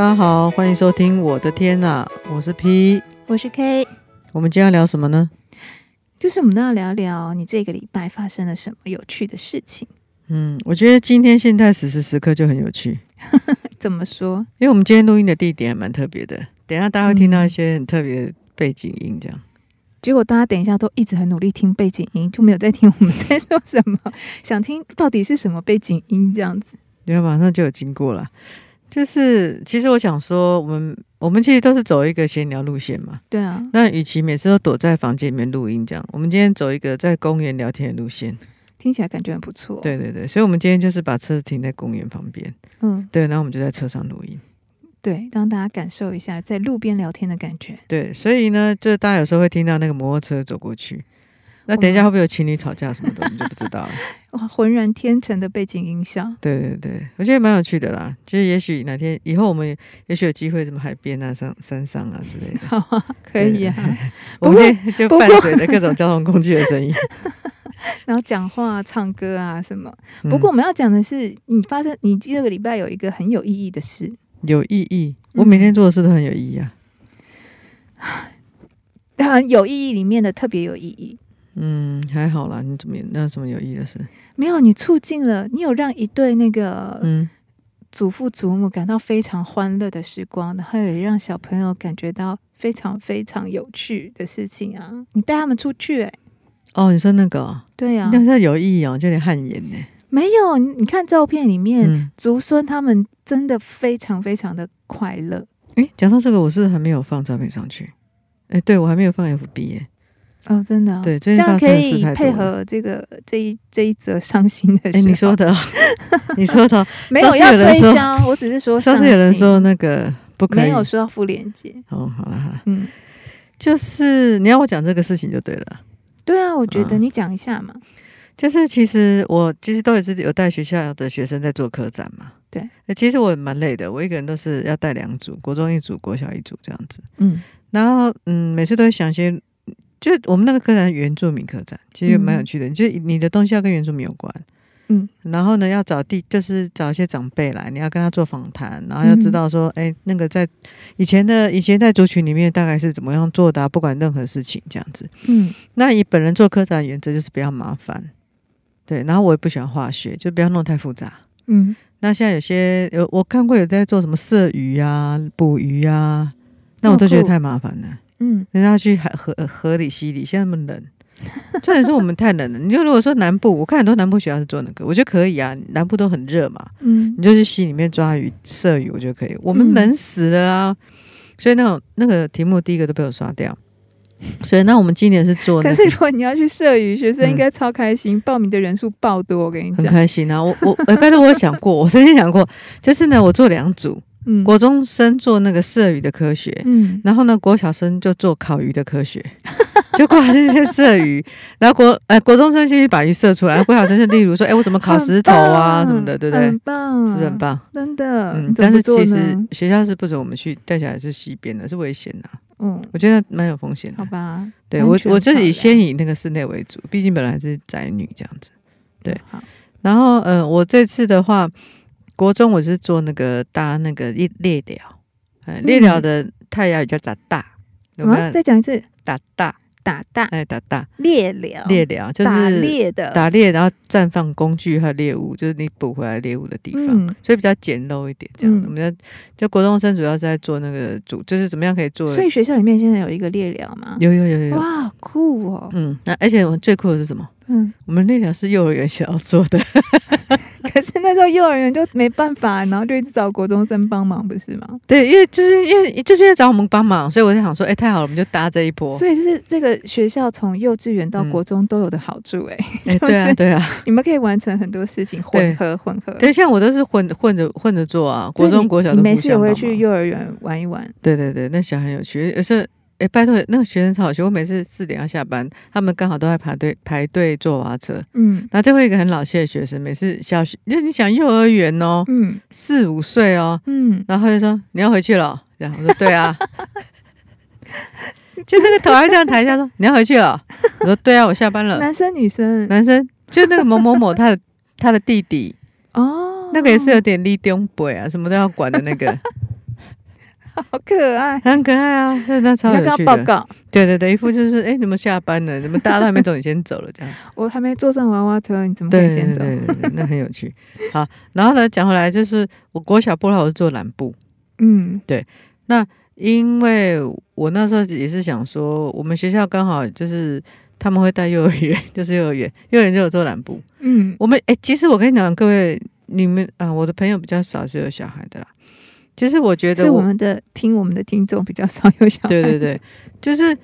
大家好，欢迎收听我的天呐，我是 P，我是 K。我们今天要聊什么呢？就是我们都要聊聊你这个礼拜发生了什么有趣的事情。嗯，我觉得今天现在此时此刻就很有趣。怎么说？因为我们今天录音的地点还蛮特别的，等一下大家会听到一些很特别的背景音，这样。嗯结果大家等一下都一直很努力听背景音，就没有在听我们在说什么。想听到底是什么背景音这样子？你看马上就有经过了。就是其实我想说，我们我们其实都是走一个闲聊路线嘛。对啊。那与其每次都躲在房间里面录音这样，我们今天走一个在公园聊天的路线，听起来感觉很不错。对对对，所以我们今天就是把车子停在公园旁边。嗯。对，然后我们就在车上录音。对，让大家感受一下在路边聊天的感觉。对，所以呢，就是大家有时候会听到那个摩托车走过去，那等一下会不会有情侣吵架什么的，我们就不知道了。哇，浑然天成的背景音效。对对对，我觉得蛮有趣的啦。其实也许哪天以后我们也许有机会，什么海边啊、山山上啊之类的。好啊，可以啊。我们就伴随着各种交通工具的声音，然后讲话、唱歌啊什么。不过我们要讲的是，你发生你这个礼拜有一个很有意义的事。有意义，我每天做的事都很有意义啊。当然，有意义里面的特别有意义。嗯，还好啦。你怎么那什么有意义的事？没有，你促进了，你有让一对那个嗯祖父祖母感到非常欢乐的时光，然后也让小朋友感觉到非常非常有趣的事情啊。你带他们出去，欸，哎，哦，你说那个？对呀，啊，那是有意义哦，就有点汗颜呢。没有，你看照片里面，祖、嗯、孙他们真的非常非常的快乐。哎，讲到这个，我是还没有放照片上去？哎，对，我还没有放 FB 耶。哦，真的、哦，对，这样可以配合这个这一这一则伤心的事。哎，你说的，你说的，没有要推销，我只是说，上次有人说那个不可以，没有说要附链接。哦，好了好了，嗯，就是你要我讲这个事情就对了。对啊，我觉得你讲一下嘛。嗯就是其实我其实都也是有带学校的学生在做科展嘛。对，其实我也蛮累的，我一个人都是要带两组，国中一组，国小一组这样子。嗯，然后嗯，每次都会想些，就我们那个科展原住民科展，其实蛮有趣的，嗯、就你的东西要跟原住民有关。嗯，然后呢，要找地，就是找一些长辈来，你要跟他做访谈，然后要知道说，哎、嗯，那个在以前的以前在族群里面大概是怎么样做的、啊，不管任何事情这样子。嗯，那以本人做科展原则就是不要麻烦。对，然后我也不喜欢化学，就不要弄太复杂。嗯，那现在有些有我看过有在做什么射鱼啊、捕鱼啊，那我都觉得太麻烦了。嗯，人家要去海河河里溪里，现在那么冷，重点是我们太冷了。你就如果说南部，我看很多南部学校是做那个，我觉得可以啊。南部都很热嘛，嗯，你就去溪里面抓鱼、射鱼，我觉得可以。我们冷死了啊！嗯、所以那种那个题目第一个都被我刷掉。所以，那我们今年是做、那个。可是，如果你要去射鱼，学生应该超开心，嗯、报名的人数爆多。我跟你讲，很开心啊！我我，哎，拜托，我有想过，我曾经想过，就是呢，我做两组，嗯，国中生做那个射鱼的科学，嗯，然后呢，国小生就做烤鱼的科学，就挂这些射鱼，然后国呃国中生先去把鱼射出来，然后国小生就例如说，哎，我怎么烤石头啊什么的，对不对？很棒，是不是很棒？真的，嗯，但是其实学校是不准我们去带小孩是溪边的，是危险的。嗯，我觉得蛮有风险的。好吧，对我我自己先以那个室内为主，毕竟本来是宅女这样子。对，好。然后，呃，我这次的话，国中我是做那个搭那个猎猎寮，猎鸟的泰雅语叫打大。什么？再讲一次，打大。打大哎，打大猎鸟，猎鸟就是打猎的，打猎，然后暂放工具和猎物，就是你捕回来猎物的地方，嗯、所以比较简陋一点。这样，嗯、我们要就国中生主要是在做那个主，就是怎么样可以做。所以学校里面现在有一个猎鸟吗？有有有有，哇，酷哦！嗯，那而且我们最酷的是什么？嗯，我们猎鸟是幼儿园想要做的。可是那时候幼儿园就没办法，然后就一直找国中生帮忙，不是吗？对，因为就是因为就是因为找我们帮忙，所以我就想说，哎、欸，太好了，我们就搭这一波。所以是这个学校从幼稚园到国中都有的好处、欸，哎、嗯欸，对啊，对啊，你们可以完成很多事情，混合混合。对，像我都是混混着混着做啊，国中国小都没事也会去幼儿园玩一玩。对对对，那小孩很有趣，有时候。哎，拜托，那个学生超好笑。我每次四点要下班，他们刚好都在排队排队坐娃娃车。嗯，然后最后一个很老气的学生，每次小学，就你想幼儿园哦，嗯，四五岁哦，嗯，然后他就说你要回去了，这样我说对啊，就那个头还这样抬一下说你要回去了，我说对啊，我下班了。男生女生？男生，就那个某某某他的他的弟弟哦，那个也是有点立中辈啊，什么都要管的那个。好可爱，很可爱啊！那那超有趣的。报告，对对对，一副就是哎，你们下班了？你们大家都还没走，你先走了这样。我还没坐上娃娃车，你怎么可以先走？对对对对，那很有趣。好，然后呢，讲回来就是我国小部落，我是做蓝布。嗯，对。那因为我那时候也是想说，我们学校刚好就是他们会带幼儿园，就是幼儿园，幼儿园就有做蓝布。嗯，我们哎，其实我跟你讲，各位。你们啊，我的朋友比较少是有小孩的啦。其实我觉得我，是我们的听我们的听众比较少有小孩。对对对，就是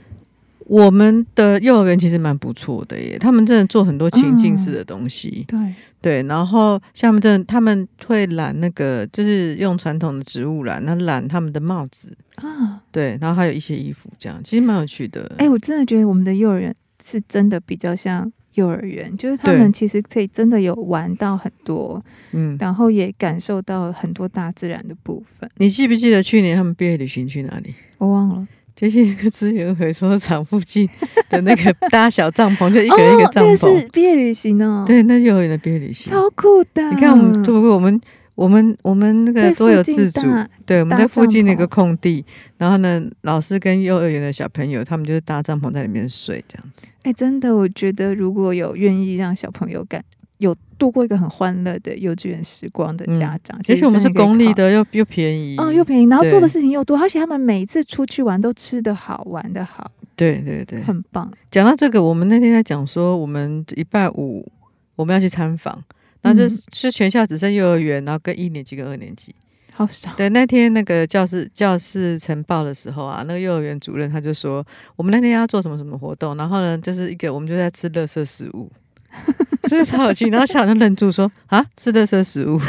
我们的幼儿园其实蛮不错的耶，他们真的做很多情境式的东西。嗯、对对，然后像他们真的他们会染那个，就是用传统的植物染，那染他们的帽子啊。对，然后还有一些衣服，这样其实蛮有趣的。哎、欸，我真的觉得我们的幼儿园是真的比较像。幼儿园就是他们其实可以真的有玩到很多，嗯，然后也感受到很多大自然的部分。你记不记得去年他们毕业旅行去哪里？我忘了，就是一个资源回收厂附近的那个搭小帐篷，就一个一个帐篷。哦、是毕业旅行哦，对，那幼儿园的毕业旅行，超酷的。你看我们，不过我们。我们我们那个多有自主，对，我们在附近那个空地，然后呢，老师跟幼儿园的小朋友，他们就是搭帐篷在里面睡这样子。哎，真的，我觉得如果有愿意让小朋友感有度过一个很欢乐的幼稚园时光的家长，而且我们是公立的，又又便宜，嗯，又便宜，然后做的事情又多，而且他们每一次出去玩都吃得好，玩得好，对对对，很棒。讲到这个，我们那天在讲说，我们礼拜五我们要去参访。然后就是全校只剩幼儿园，然后跟一年级跟二年级，好少。对，那天那个教室教室晨报的时候啊，那个幼儿园主任他就说，我们那天要做什么什么活动，然后呢，就是一个我们就在吃垃圾食物，是不是超有趣？然后校长就愣住说啊，吃垃圾食物。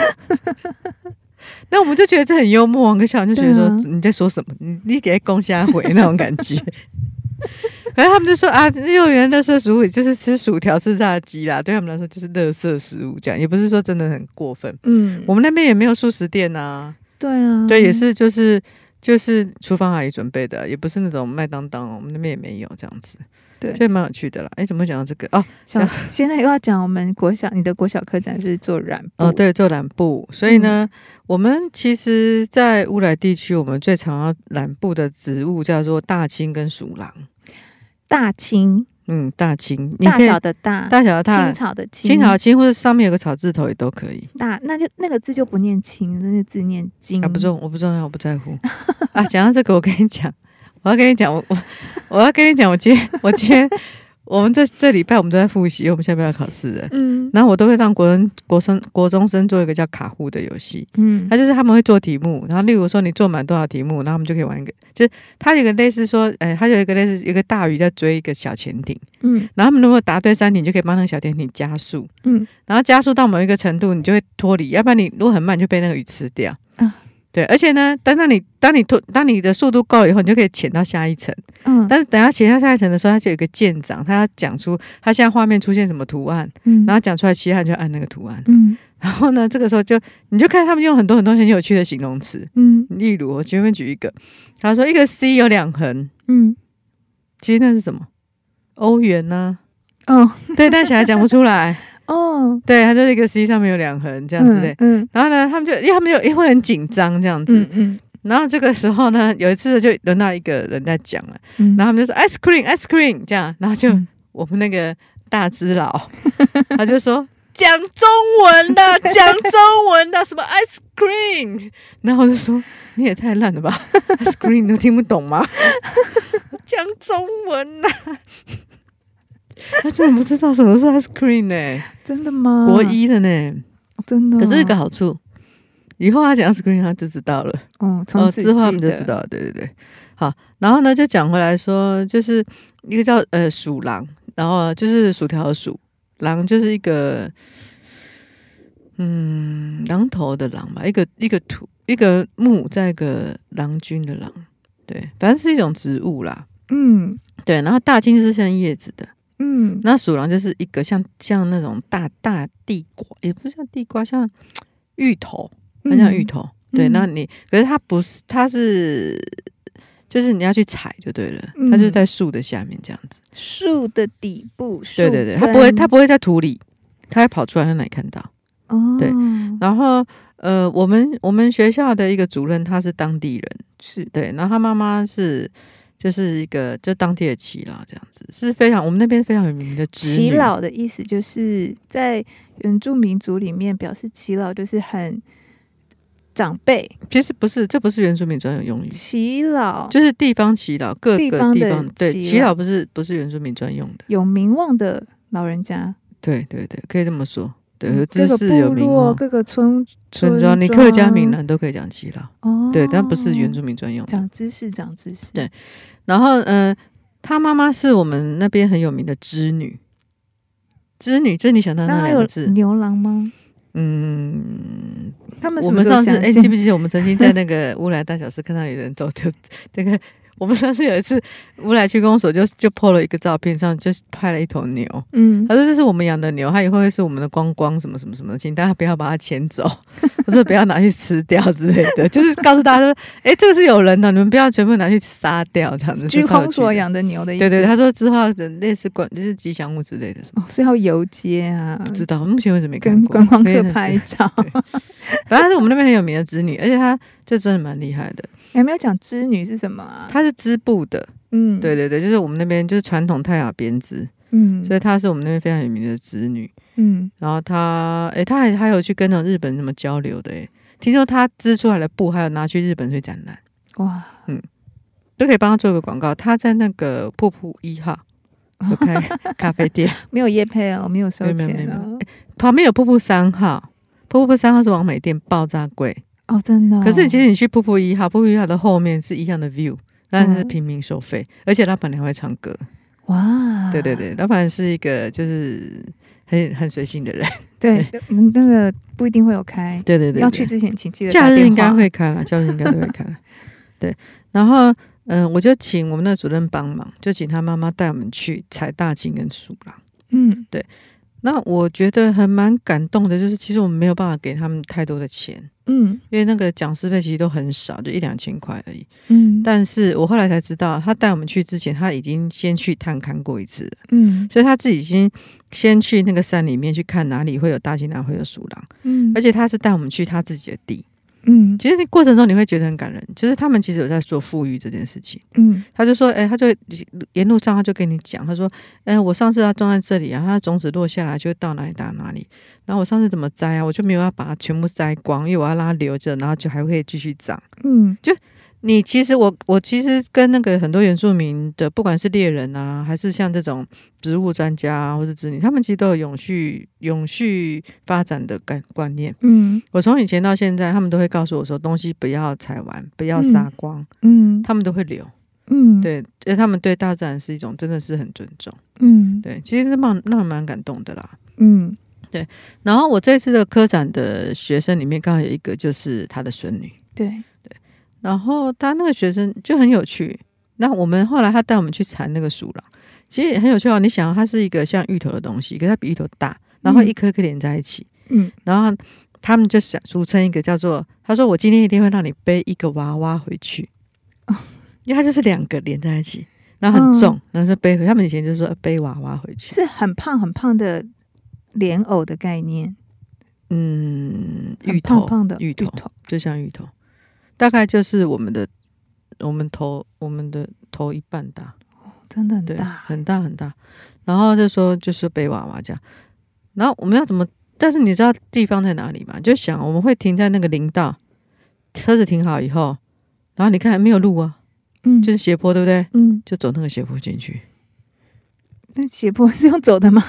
那我们就觉得这很幽默，跟校长就觉得说、啊、你在说什么？你你给他攻下回那种感觉。反正他们就说啊，幼儿园垃圾食物就是吃薯条、吃炸鸡啦，对他们来说就是垃圾食物，这样也不是说真的很过分。嗯，我们那边也没有素食店啊。对啊，对，也是就是就是厨房阿姨准备的，也不是那种麦当当，我们那边也没有这样子。对，所以蛮有趣的啦。哎，怎么会讲到这个哦？想现在又要讲我们国小，你的国小科展是做染布哦，对，做染布。所以呢，嗯、我们其实，在乌来地区，我们最常要染布的植物叫做大青跟鼠狼。大青，嗯，大青，大小的大，大小的大，青草的青，青草的青，或者上面有个草字头也都可以。大，那就那个字就不念青，那个字念金。啊，不重，我不重要，我不在乎。啊，讲到这个，我跟你讲，我要跟你讲，我我我要跟你讲，我今天我今天。我们这这礼拜我们都在复习，因为我们下边要考试的。嗯，然后我都会让国人、国生、国中生做一个叫卡户的游戏。嗯，他就是他们会做题目，然后例如说你做满多少题目，然后我们就可以玩一个，就是它有一个类似说，哎，他有一个类似一个大鱼在追一个小潜艇。嗯，然后他们如果答对三题，你就可以帮那个小潜艇加速。嗯，然后加速到某一个程度，你就会脱离，要不然你如果很慢，就被那个鱼吃掉。啊。对，而且呢，等到你当你突当你的速度够了以后，你就可以潜到下一层。嗯，但是等下潜到下一层的时候，它就有一个舰长，他要讲出他现在画面出现什么图案，嗯，然后讲出来，其他人就按那个图案，嗯，然后呢，这个时候就你就看他们用很多很多很有趣的形容词，嗯，例如我随便举一个，他说一个 C 有两横，嗯，其实那是什么？欧元呢？哦，对，但小孩讲不出来。哦，对，他就是一个 C 上面有两横这样子的，嗯，嗯，然后呢，他们就因为他们就也会很紧张这样子，嗯，嗯，然后这个时候呢，有一次就轮到一个人在讲了，嗯，然后他们就说 ice cream ice cream 这样，然后就我们那个大只佬，他就说讲中文的，讲中文的，什么 ice cream，然后我就说你也太烂了吧，ice cream 都听不懂吗？讲中文呐。他真的不知道什么是 ice cream 呢、欸？真的吗？国一的呢？真的。可是有个好处，以后他讲 ice cream，他就知道了。哦，从之后他们就知道了。对对对，好。然后呢，就讲回来说，就是一个叫呃鼠狼，然后就是薯条的薯，狼就是一个嗯狼头的狼吧，一个一个土一个木，在一个狼君的狼，对，反正是一种植物啦。嗯，对。然后大金是像叶子的。嗯，那鼠狼就是一个像像那种大大地瓜，也不像地瓜，像芋头，很像芋头。嗯、对，那你可是它不是，它是就是你要去踩就对了，嗯、它就是在树的下面这样子，树的底部。对对对，它不会，它不会在土里，它会跑出来让你看到。哦，对。然后呃，我们我们学校的一个主任他是当地人，是对，然后他妈妈是就是一个就当地的耆老这样子，是非常我们那边非常有名的耆老的意思，就是在原住民族里面表示耆老就是很。长辈其实不是，这不是原住民专用用语。耆老就是地方耆老，各个地方，地方对耆老不是不是原住民专用的，有名望的老人家。对对对，可以这么说。对，有知识有名望，各个村村庄，你客家闽南都可以讲耆老。哦，对，但不是原住民专用。讲知识，讲知识。对，然后嗯、呃，他妈妈是我们那边很有名的织女。织女，就你想到那两个字？牛郎吗？嗯，他们我们上次哎、欸，记不记得我们曾经在那个乌来大小事看到有人走丢 这个。我们上次有一次，乌来区公所就就 po 了一个照片，上就拍了一头牛。嗯，他说这是我们养的牛，它以后会是我们的光光什么什么什么，请大家不要把它牵走，或者不要拿去吃掉之类的，就是告诉大家说，哎、欸，这个是有人的，你们不要全部拿去杀掉这样子。区公所养的牛的意思。对对，他说之后类似管就是吉祥物之类的什么，所以要游街啊？不知道，目前为止没看过。跟观光客拍照，反正是我们那边很有名的织女，而且他这真的蛮厉害的。还没有讲织女是什么啊？她是织布的，嗯，对对对，就是我们那边就是传统泰雅编织，嗯，所以她是我们那边非常有名的织女，嗯，然后她，哎，她还还有去跟那种日本什么交流的，哎，听说她织出来的布还有拿去日本去展览，哇，嗯，都可以帮她做个广告。她在那个瀑布一号 有开咖啡店，没有夜配哦，没有收钱哦，旁边有瀑布三号，瀑布三号是王美店，爆炸贵。哦，真的、哦。可是其实你去瀑布一号，瀑布一号的后面是一样的 view，但是平民收费，嗯、而且老板娘会唱歌。哇！对对对，老板是一个就是很很随性的人。对，对那个不一定会有开。对对对，要去之前请记得。假日应该会开了，假日应该都会开了。对，然后嗯、呃，我就请我们的主任帮忙，就请他妈妈带我们去采大金跟树懒。嗯，对。那我觉得还蛮感动的，就是其实我们没有办法给他们太多的钱，嗯，因为那个讲师费其实都很少，就一两千块而已，嗯。但是我后来才知道，他带我们去之前，他已经先去探勘过一次，嗯，所以他自己先先去那个山里面去看哪里会有大金狼，会有鼠狼，嗯，而且他是带我们去他自己的地。嗯，其实那过程中你会觉得很感人，就是他们其实有在做富裕这件事情。嗯，他就说，哎、欸，他就沿路上他就跟你讲，他说，哎、欸，我上次要种在这里啊，它的种子落下来就会到哪里打哪里，然后我上次怎么摘啊，我就没有要把它全部摘光，因为我要让它留着，然后就还会继续长。嗯，就。你其实我我其实跟那个很多原住民的，不管是猎人啊，还是像这种植物专家啊，或是子女，他们其实都有永续永续发展的概观念。嗯，我从以前到现在，他们都会告诉我说，东西不要采完，不要杀光。嗯，他们都会留。嗯，对，因为他们对大自然是一种真的是很尊重。嗯，对，其实那蛮那蛮感动的啦。嗯，对。然后我这次的科展的学生里面，刚好有一个就是他的孙女。对。然后他那个学生就很有趣，那我们后来他带我们去缠那个树了，其实很有趣哦。你想，它是一个像芋头的东西，可是它比芋头大，然后一颗颗连在一起，嗯，然后他们就想俗称一个叫做，他说我今天一定会让你背一个娃娃回去，哦，因为它就是两个连在一起，然后很重，嗯，然后就背回。他们以前就说背娃娃回去，是很胖很胖的莲藕的概念，嗯，芋头胖胖的芋头就像芋头。大概就是我们的，我们头，我们的头一半大，哦，真的很大，很大很大。然后就说就是背娃娃这样，然后我们要怎么？但是你知道地方在哪里吗？就想我们会停在那个林道，车子停好以后，然后你看还没有路啊，嗯，就是斜坡，对不对？嗯，就走那个斜坡进去。那斜坡 是用走的吗？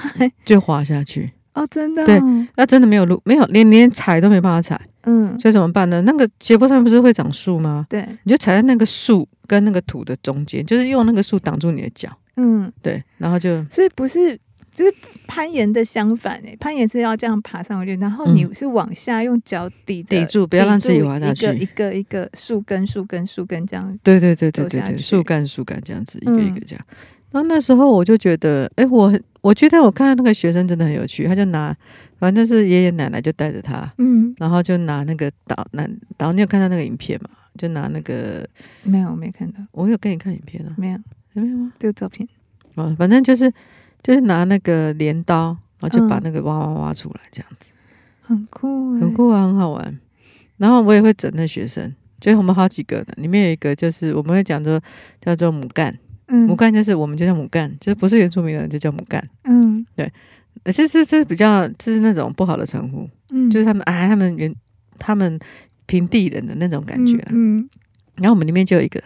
就滑下去。哦，真的，对，那真的没有路，没有连连踩都没办法踩，嗯，所以怎么办呢？那个斜坡上面不是会长树吗？对，你就踩在那个树跟那个土的中间，就是用那个树挡住你的脚，嗯，对，然后就，所以不是，就是攀岩的相反诶，攀岩是要这样爬上去，然后你是往下用脚抵抵住，不要让自己滑下去，一个一个树根树根树根这样，对对对对对对，树干树干这样子一个一个这样。然后那时候我就觉得，哎，我我觉得我看到那个学生真的很有趣，他就拿，反正是爷爷奶奶就带着他，嗯，然后就拿那个导那导，你有看到那个影片吗？就拿那个没有，没看到，我有给你看影片啊，没有，有没有吗？这个照片，哦，反正就是就是拿那个镰刀，然后就把那个挖挖挖出来，这样子，很酷，很酷啊，很好玩。然后我也会整那学生，就我们好几个呢，里面有一个就是我们会讲说叫做母干，嗯，母干就是我们就叫母干，就是不是原住民的人就叫母干，嗯，对，其实这是比较就是那种不好的称呼，嗯，就是他们哎，他们原他们平地人的那种感觉，嗯，嗯，然后我们里面就有一个，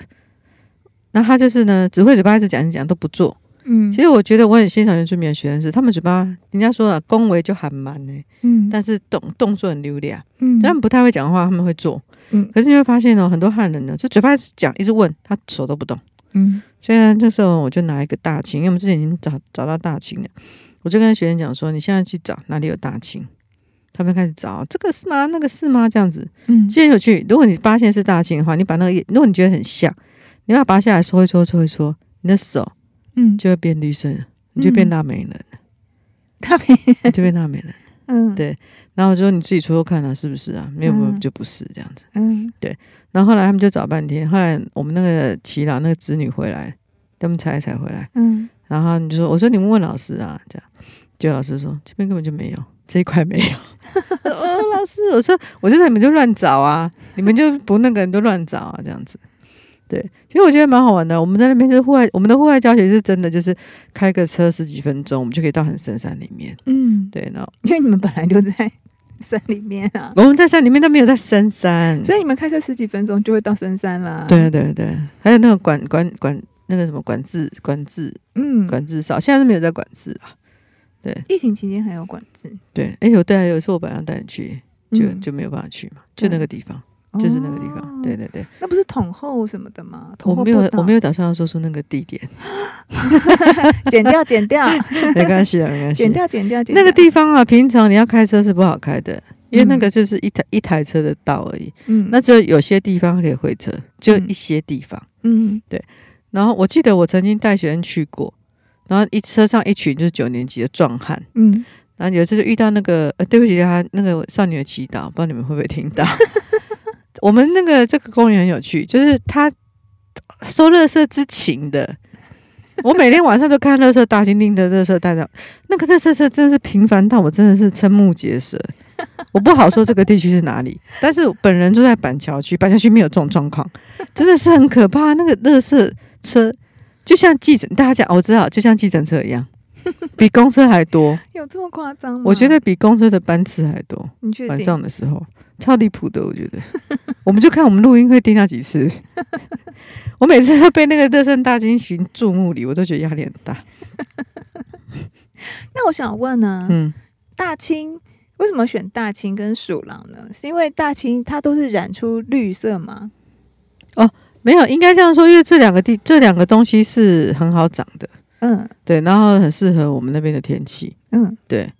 那他就是呢，只会嘴巴一直讲一讲都不做。嗯，其实我觉得我很欣赏原住民的学生是，他们嘴巴人家说了恭维就很蛮呢，嗯，但是动动作很流利啊，嗯，他们不太会讲话，他们会做，嗯，可是你会发现哦，很多汉人呢，就嘴巴一直讲，一直问他手都不动，嗯，所以呢，这时候我就拿一个大琴，因为我们之前已经找找到大琴了，我就跟学生讲说，你现在去找哪里有大琴，他们开始找，这个是吗？那个是吗？这样子，嗯，其实很有趣。如果你发现是大琴的话，你把那个，如果你觉得很像，你把它拔下来搓一搓，搓一搓，你的手。嗯，就会变绿色，你就变大美人了，大美人你就变大美人。嗯，对。然后我说你自己搓搓看啊，是不是啊？没有，没有，就不是这样子。嗯，对。然后后来他们就找半天，后来我们那个耆老那个子女回来，他们猜一猜回来。嗯，然后你就说，我说你们问老师啊，这样，就老师说这边根本就没有，这一块没有。哦，老师，我说我就说你们就乱找啊，你们就不那个人都乱找啊，这样子。对，其实我觉得蛮好玩的。我们在那边就是户外，我们的户外教学是真的，就是开个车十几分钟，我们就可以到很深山里面。嗯，对，然后因为你们本来就在山里面啊，我们在山里面，但没有在深山，所以你们开车十几分钟就会到深山啦。对对对，还有那个管管管那个什么管制管制，嗯，管制少，现在是没有在管制啊。对，疫情期间还有管制。对，哎有对啊，有一次我本来要带你去，就就没有办法去嘛，就那个地方。就是那个地方，哦、对对对，那不是统后什么的吗？我没有，我没有打算要说出那个地点，剪掉，剪掉，没关系啊，没关系，剪掉，剪掉，剪掉那个地方啊，平常你要开车是不好开的，因为那个就是一台一台车的道而已。嗯，那只有有些地方可以会车，就一些地方。嗯，对。然后我记得我曾经带学生去过，然后一车上一群就是九年级的壮汉。嗯，然后有一次就遇到那个，呃，对不起，他那个少女的祈祷，不知道你们会不会听到。我们那个这个公园很有趣，就是他收垃圾之情的。我每天晚上都看垃圾大军拎着垃圾袋的，那个垃圾车真的是频繁到我真的是瞠目结舌。我不好说这个地区是哪里，但是本人住在板桥区，板桥区没有这种状况，真的是很可怕。那个垃圾车就像计程，大家讲我知道，就像计程车一样，比公车还多。有这么夸张吗？我觉得比公车的班次还多。你晚上的时候。超离谱的，我觉得。我们就看我们录音会听到几次。我每次都被那个乐圣大军寻注目礼，我都觉得压力很大。那我想问呢，嗯，大清为什么选大清跟鼠狼呢？是因为大清它都是染出绿色吗？哦，没有，应该这样说，因为这两个地这两个东西是很好长的，嗯，对，然后很适合我们那边的天气，嗯，对。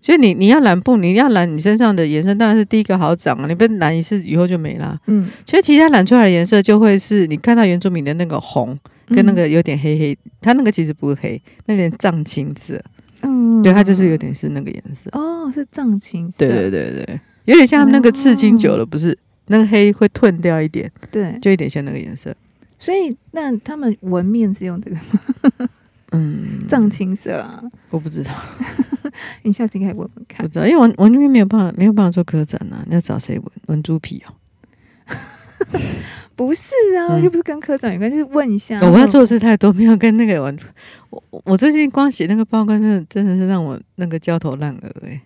所以你你要染布，你要染你身上的颜色，当然是第一个好长啊！你不染一次以后就没了。嗯，所以其他染出来的颜色就会是你看到原住民的那个红，跟那个有点黑黑，它那个其实不是黑，那点藏青色。嗯，对，它就是有点是那个颜色。哦，是藏青色。对对对对，有点像那个刺青久了，不是那个黑会褪掉一点。对，就有点像那个颜色。所以那他们纹面是用这个吗？嗯，藏青色啊，我不知道。你下次应该问问看。不知道，因为我我那边没有办法，没有办法做科展呐、啊。你要找谁纹？纹猪皮哦？不是啊，嗯、又不是跟科长有关，就是问一下。我要做的事太多，没有跟那个玩。我我最近光写那个报告，真的真的是让我那个焦头烂额哎。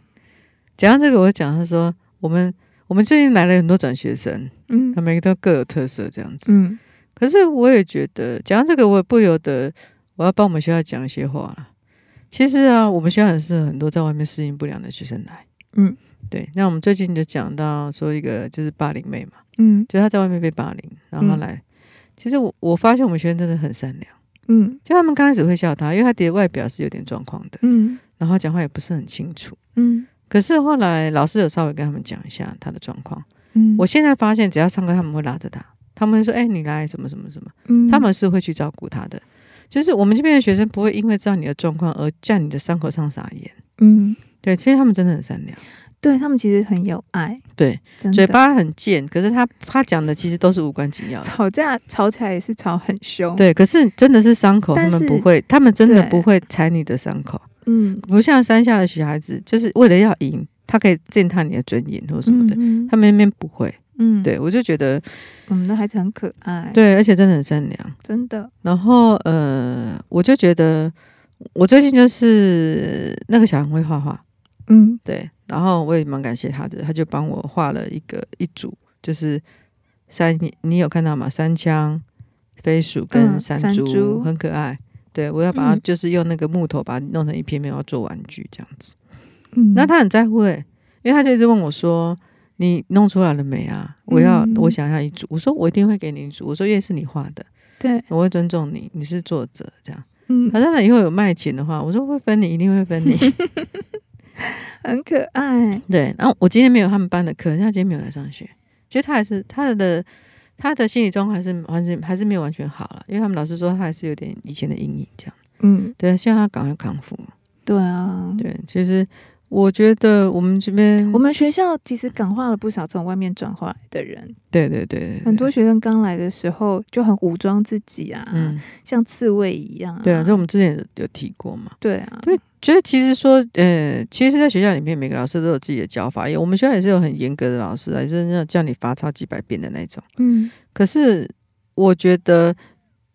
讲到这个，我讲他说，我们我们最近来了很多转学生，嗯，他每个都各有特色这样子，嗯。可是我也觉得，讲到这个，我也不由得。我要帮我们学校讲一些话了。其实啊，我们学校很适合很多在外面适应不良的学生来。嗯，对。那我们最近就讲到说一个就是霸凌妹嘛，嗯，就她在外面被霸凌，然后来。嗯、其实我我发现我们学生真的很善良。嗯，就他们刚开始会笑她，因为他的外表是有点状况的。嗯，然后讲话也不是很清楚。嗯，可是后来老师有稍微跟他们讲一下她的状况。嗯，我现在发现只要上课，他们会拉着她，他们会说：“哎、欸，你来什么什么什么。”嗯，他们是会去照顾她的。就是我们这边的学生不会因为知道你的状况而在你的伤口上撒盐。嗯，对，其实他们真的很善良，对他们其实很有爱。对，嘴巴很贱，可是他他讲的其实都是无关紧要的。吵架吵起来也是吵很凶。对，可是真的是伤口，他们不会，他们真的不会踩你的伤口。嗯，不像山下的小孩子，就是为了要赢，他可以践踏你的尊严或什么的，嗯嗯他们那边不会。嗯，对，我就觉得我们的孩子很可爱，对，而且真的很善良，真的。然后呃，我就觉得我最近就是那个小孩会画画，嗯，对。然后我也蛮感谢他的，他就帮我画了一个一组，就是三，你你有看到吗？三枪、飞鼠跟山猪，很可爱。对，我要把它就是用那个木头把它弄成一片片，要做玩具这样子。嗯，那他很在乎诶，因为他就一直问我说。你弄出来了没啊？我要，嗯、我想要一组。我说我一定会给你一组。我说因为是你画的，对，我会尊重你，你是作者这样。嗯，反正以后有卖钱的话，我说会分你，一定会分你。很可爱。对，然后我今天没有他们班的课，他今天没有来上学。其实他还是他的他的心理状况还是完全还是没有完全好了，因为他们老师说他还是有点以前的阴影这样。嗯，对，希望他赶快康复。对啊，对，其实。我觉得我们这边，我们学校其实感化了不少从外面转化来的人。对对对，对，很多学生刚来的时候就很武装自己啊，嗯，像刺猬一样，啊。对啊，这我们之前有提过嘛。对啊，对，觉得其实说，呃，其实，在学校里面，每个老师都有自己的教法。我们学校也是有很严格的老师啊，也是要叫你罚抄几百遍的那种。嗯，可是我觉得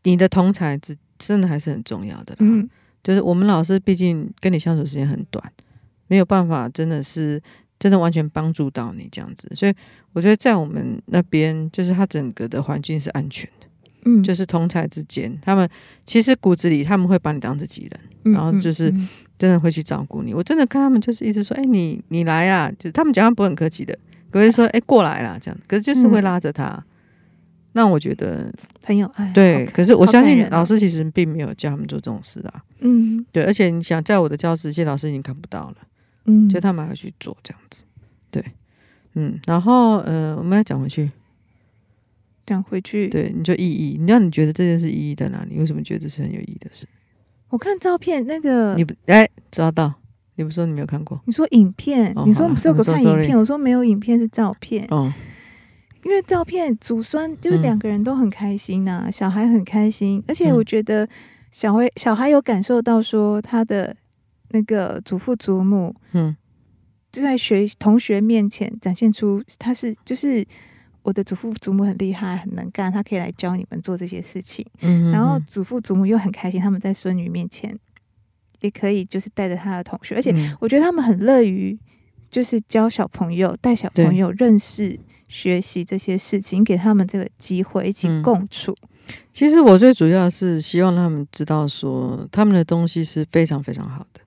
你的同才真真的还是很重要的。嗯，就是我们老师毕竟跟你相处时间很短。没有办法，真的是真的完全帮助到你这样子，所以我觉得在我们那边，就是他整个的环境是安全的，嗯，就是同才之间，他们其实骨子里他们会把你当自己人，嗯、然后就是真的会去照顾你。我真的看他们就是一直说，哎，你你来啊，就他们讲话不很客气的，可是说，哎，过来啦，这样，可是就是会拉着他。那我觉得很有爱，对。可是我相信老师其实并没有教他们做这种事啊，嗯，对。而且你想，在我的教室，这些老师已经看不到了。嗯，就他们还要去做这样子，对，嗯，然后呃，我们要讲回去，讲回去，对，你就意义，你让你觉得这件事意义在哪里？为什么觉得这是很有意义的事？我看照片，那个你不哎抓到，你不说你没有看过？你说影片，哦、你说不是有个看影片，我说没有影片是照片，哦，因为照片祖孙就是两个人都很开心呐、啊，嗯、小孩很开心，而且我觉得小孩小孩有感受到说他的。那个祖父祖母，嗯，就在学同学面前展现出他是就是我的祖父祖母很厉害很能干，他可以来教你们做这些事情。嗯然后祖父祖母又很开心，他们在孙女面前也可以就是带着他的同学，而且我觉得他们很乐于就是教小朋友带小朋友认识学习这些事情，给他们这个机会一起共处。嗯其实我最主要是希望他们知道说他们的东西是非常非常好的。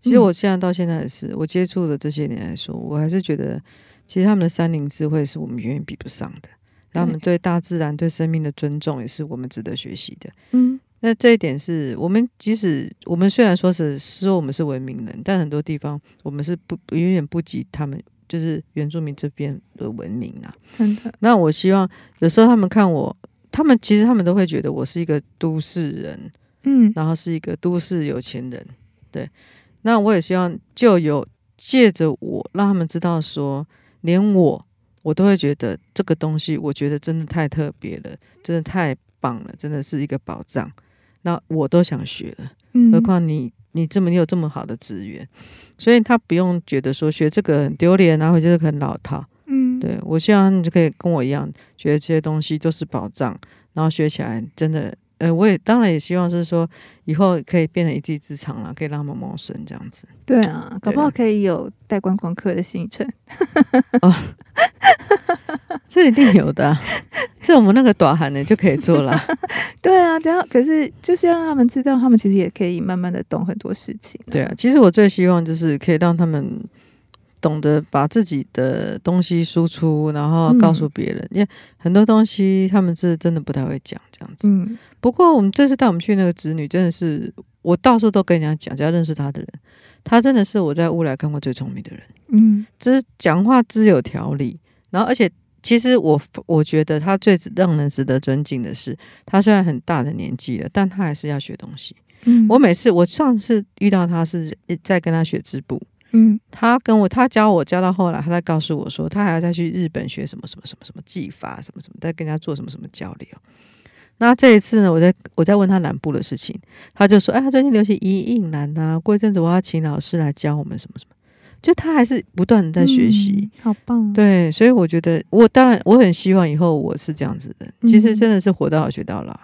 其实我现在到现在也是，我接触的这些年来说，我还是觉得，其实他们的山林智慧是我们远远比不上的。他们对大自然、对生命的尊重，也是我们值得学习的。嗯，那这一点是我们，即使我们虽然说是说我们是文明人，但很多地方我们是不远远不及他们，就是原住民这边的文明啊。真的。那我希望有时候他们看我，他们其实他们都会觉得我是一个都市人，嗯，然后是一个都市有钱人，对。那我也希望就有借着我让他们知道说，连我我都会觉得这个东西，我觉得真的太特别了，真的太棒了，真的是一个宝藏。那我都想学了，何况你你这么你有这么好的资源，所以他不用觉得说学这个很丢脸，然后就是很老套。嗯，对，我希望你就可以跟我一样，觉得这些东西都是宝藏，然后学起来真的。呃，我也当然也希望是说，以后可以变成一技之长了，可以让他们谋生这样子。对啊，搞不好可以有带观光客的行程。哦，这一定有的，啊，这我们那个短喊的就可以做了。对啊，只要可是就是要让他们知道，他们其实也可以慢慢的懂很多事情。对啊，其实我最希望就是可以让他们。懂得把自己的东西输出，然后告诉别人，嗯、因为很多东西他们是真的不太会讲这样子。嗯、不过我们这次带我们去那个侄女，真的是我到处都跟人家讲，只要认识他的人，他真的是我在乌来看过最聪明的人。嗯，只是讲话之有条理，然后而且其实我我觉得他最让人值得尊敬的是，他虽然很大的年纪了，但他还是要学东西。嗯，我每次我上次遇到他是在跟他学织布。嗯，他跟我，他教我教到后来，他在告诉我说，他还要再去日本学什么什么什么什么技法，什么什么，再跟人家做什么什么交流。那这一次呢，我在我在问他南部的事情，他就说，哎，他最近流行一印染啊，过一阵子我要请老师来教我们什么什么。就他还是不断的在学习，嗯，好棒。对，所以我觉得我当然我很希望以后我是这样子的。其实真的是活到老学到老，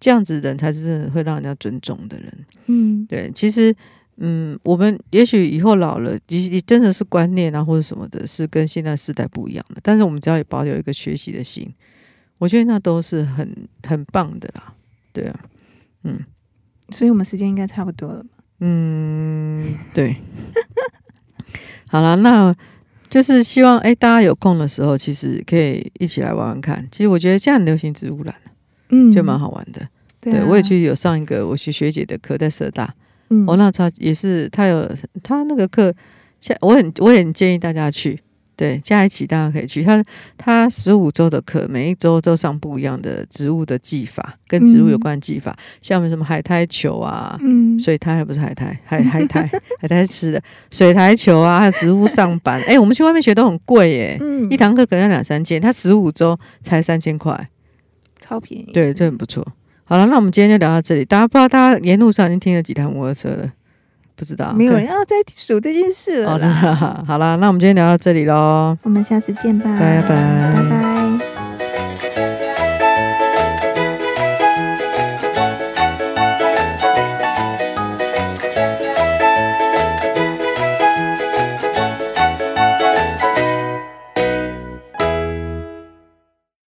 这样子的人才是真的会让人家尊重的人。嗯，对，其实。嗯，我们也许以后老了，你你真的是观念啊，或者什么的，是跟现在时代不一样的。但是我们只要保有一个学习的心，我觉得那都是很很棒的啦。对啊，嗯，所以我们时间应该差不多了。嗯，对。好了，那就是希望哎，大家有空的时候，其实可以一起来玩玩看。其实我觉得这样流行植物染，嗯，就蛮好玩的。对，啊、对，我也去有上一个我学学姐的课，在社大。嗯，我那他也是，他有他那个课，我很我很建议大家去，对，加一起大家可以去。他他十五周的课，每一周都上不一样的植物的技法，跟植物有关的技法，嗯、像我们什么海苔球啊，嗯，水苔还不是海苔，海海苔海苔吃的水苔球啊，还有植物上板，哎、欸，我们去外面学都很贵耶，嗯，一堂课可能要两三千，他十五周才三千块，超便宜，对，这很不错。好了，那我们今天就聊到这里。大家不知道，大家沿路上已经听了几台摩托车了，不知道？没有人要再数这件事了。哦，真的。好了，那我们今天聊到这里喽。我们下次见吧，拜拜，拜拜。